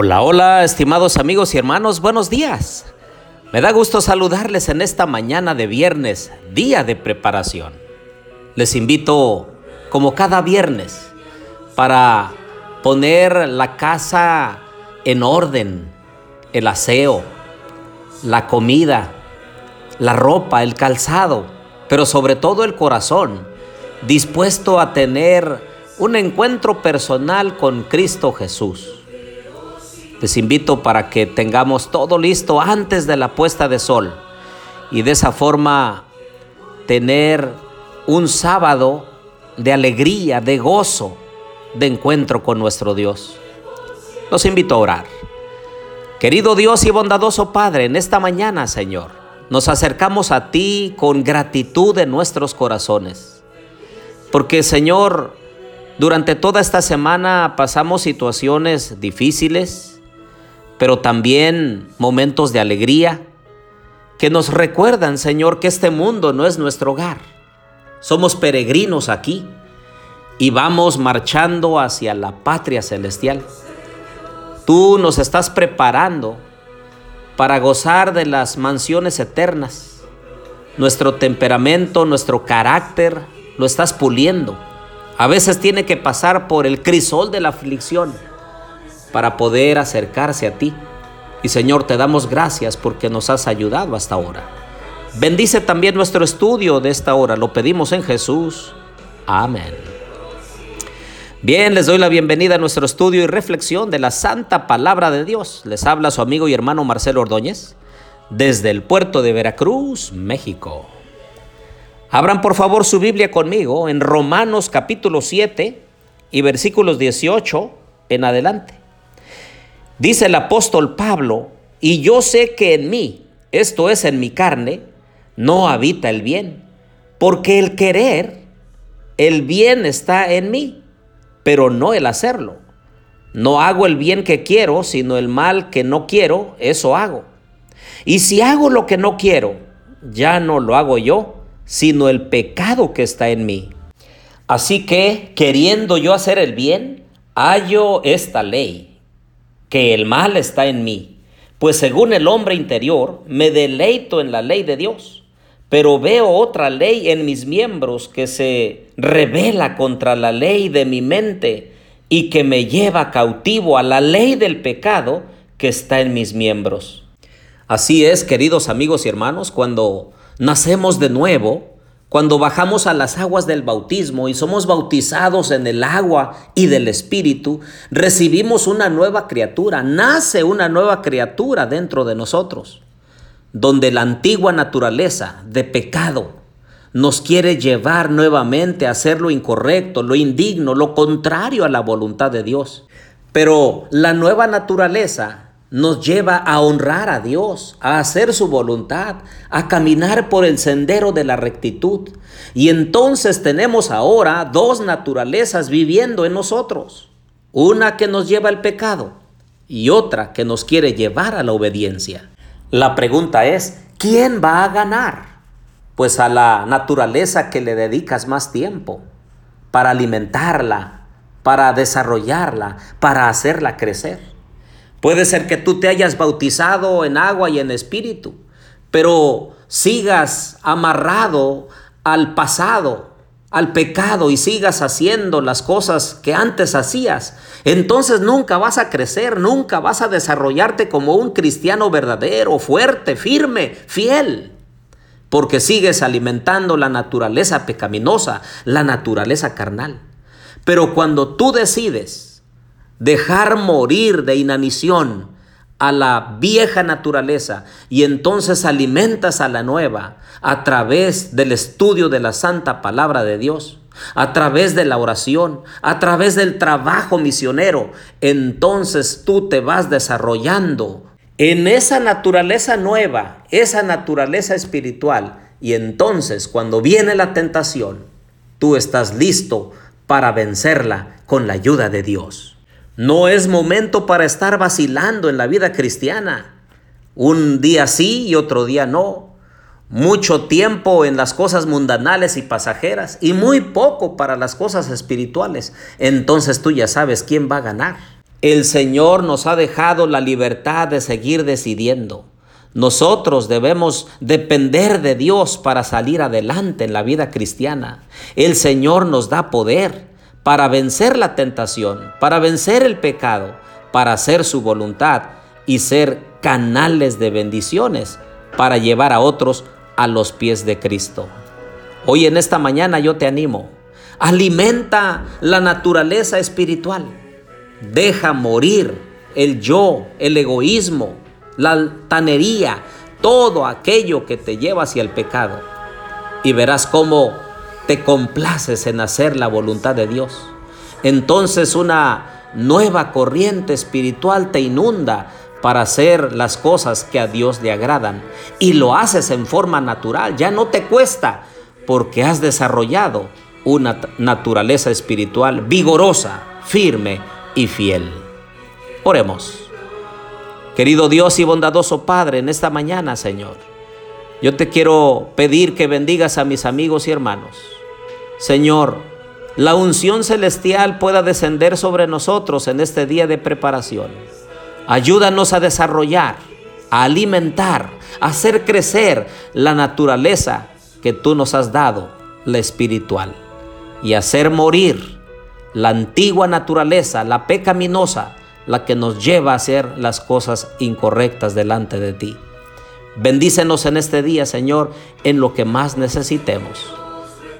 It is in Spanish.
Hola, hola, estimados amigos y hermanos, buenos días. Me da gusto saludarles en esta mañana de viernes, día de preparación. Les invito, como cada viernes, para poner la casa en orden, el aseo, la comida, la ropa, el calzado, pero sobre todo el corazón, dispuesto a tener un encuentro personal con Cristo Jesús. Les invito para que tengamos todo listo antes de la puesta de sol y de esa forma tener un sábado de alegría, de gozo, de encuentro con nuestro Dios. Los invito a orar. Querido Dios y bondadoso Padre, en esta mañana, Señor, nos acercamos a ti con gratitud en nuestros corazones. Porque, Señor, durante toda esta semana pasamos situaciones difíciles, pero también momentos de alegría que nos recuerdan, Señor, que este mundo no es nuestro hogar. Somos peregrinos aquí y vamos marchando hacia la patria celestial. Tú nos estás preparando para gozar de las mansiones eternas. Nuestro temperamento, nuestro carácter, lo estás puliendo. A veces tiene que pasar por el crisol de la aflicción para poder acercarse a ti. Y Señor, te damos gracias porque nos has ayudado hasta ahora. Bendice también nuestro estudio de esta hora. Lo pedimos en Jesús. Amén. Bien, les doy la bienvenida a nuestro estudio y reflexión de la Santa Palabra de Dios. Les habla su amigo y hermano Marcelo Ordóñez desde el puerto de Veracruz, México. Abran por favor su Biblia conmigo en Romanos capítulo 7 y versículos 18 en adelante. Dice el apóstol Pablo, y yo sé que en mí, esto es en mi carne, no habita el bien, porque el querer, el bien está en mí, pero no el hacerlo. No hago el bien que quiero, sino el mal que no quiero, eso hago. Y si hago lo que no quiero, ya no lo hago yo, sino el pecado que está en mí. Así que, queriendo yo hacer el bien, hallo esta ley que el mal está en mí, pues según el hombre interior me deleito en la ley de Dios, pero veo otra ley en mis miembros que se revela contra la ley de mi mente y que me lleva cautivo a la ley del pecado que está en mis miembros. Así es, queridos amigos y hermanos, cuando nacemos de nuevo, cuando bajamos a las aguas del bautismo y somos bautizados en el agua y del Espíritu, recibimos una nueva criatura, nace una nueva criatura dentro de nosotros, donde la antigua naturaleza de pecado nos quiere llevar nuevamente a hacer lo incorrecto, lo indigno, lo contrario a la voluntad de Dios. Pero la nueva naturaleza nos lleva a honrar a Dios, a hacer su voluntad, a caminar por el sendero de la rectitud. Y entonces tenemos ahora dos naturalezas viviendo en nosotros. Una que nos lleva al pecado y otra que nos quiere llevar a la obediencia. La pregunta es, ¿quién va a ganar? Pues a la naturaleza que le dedicas más tiempo para alimentarla, para desarrollarla, para hacerla crecer. Puede ser que tú te hayas bautizado en agua y en espíritu, pero sigas amarrado al pasado, al pecado y sigas haciendo las cosas que antes hacías, entonces nunca vas a crecer, nunca vas a desarrollarte como un cristiano verdadero, fuerte, firme, fiel, porque sigues alimentando la naturaleza pecaminosa, la naturaleza carnal. Pero cuando tú decides dejar morir de inanición a la vieja naturaleza y entonces alimentas a la nueva a través del estudio de la santa palabra de Dios, a través de la oración, a través del trabajo misionero, entonces tú te vas desarrollando en esa naturaleza nueva, esa naturaleza espiritual, y entonces cuando viene la tentación, tú estás listo para vencerla con la ayuda de Dios. No es momento para estar vacilando en la vida cristiana. Un día sí y otro día no. Mucho tiempo en las cosas mundanales y pasajeras y muy poco para las cosas espirituales. Entonces tú ya sabes quién va a ganar. El Señor nos ha dejado la libertad de seguir decidiendo. Nosotros debemos depender de Dios para salir adelante en la vida cristiana. El Señor nos da poder para vencer la tentación, para vencer el pecado, para hacer su voluntad y ser canales de bendiciones para llevar a otros a los pies de Cristo. Hoy en esta mañana yo te animo. Alimenta la naturaleza espiritual. Deja morir el yo, el egoísmo, la altanería, todo aquello que te lleva hacia el pecado. Y verás cómo te complaces en hacer la voluntad de Dios. Entonces una nueva corriente espiritual te inunda para hacer las cosas que a Dios le agradan. Y lo haces en forma natural, ya no te cuesta, porque has desarrollado una naturaleza espiritual vigorosa, firme y fiel. Oremos. Querido Dios y bondadoso Padre, en esta mañana, Señor, yo te quiero pedir que bendigas a mis amigos y hermanos. Señor, la unción celestial pueda descender sobre nosotros en este día de preparación. Ayúdanos a desarrollar, a alimentar, a hacer crecer la naturaleza que tú nos has dado, la espiritual, y hacer morir la antigua naturaleza, la pecaminosa, la que nos lleva a hacer las cosas incorrectas delante de ti. Bendícenos en este día, Señor, en lo que más necesitemos,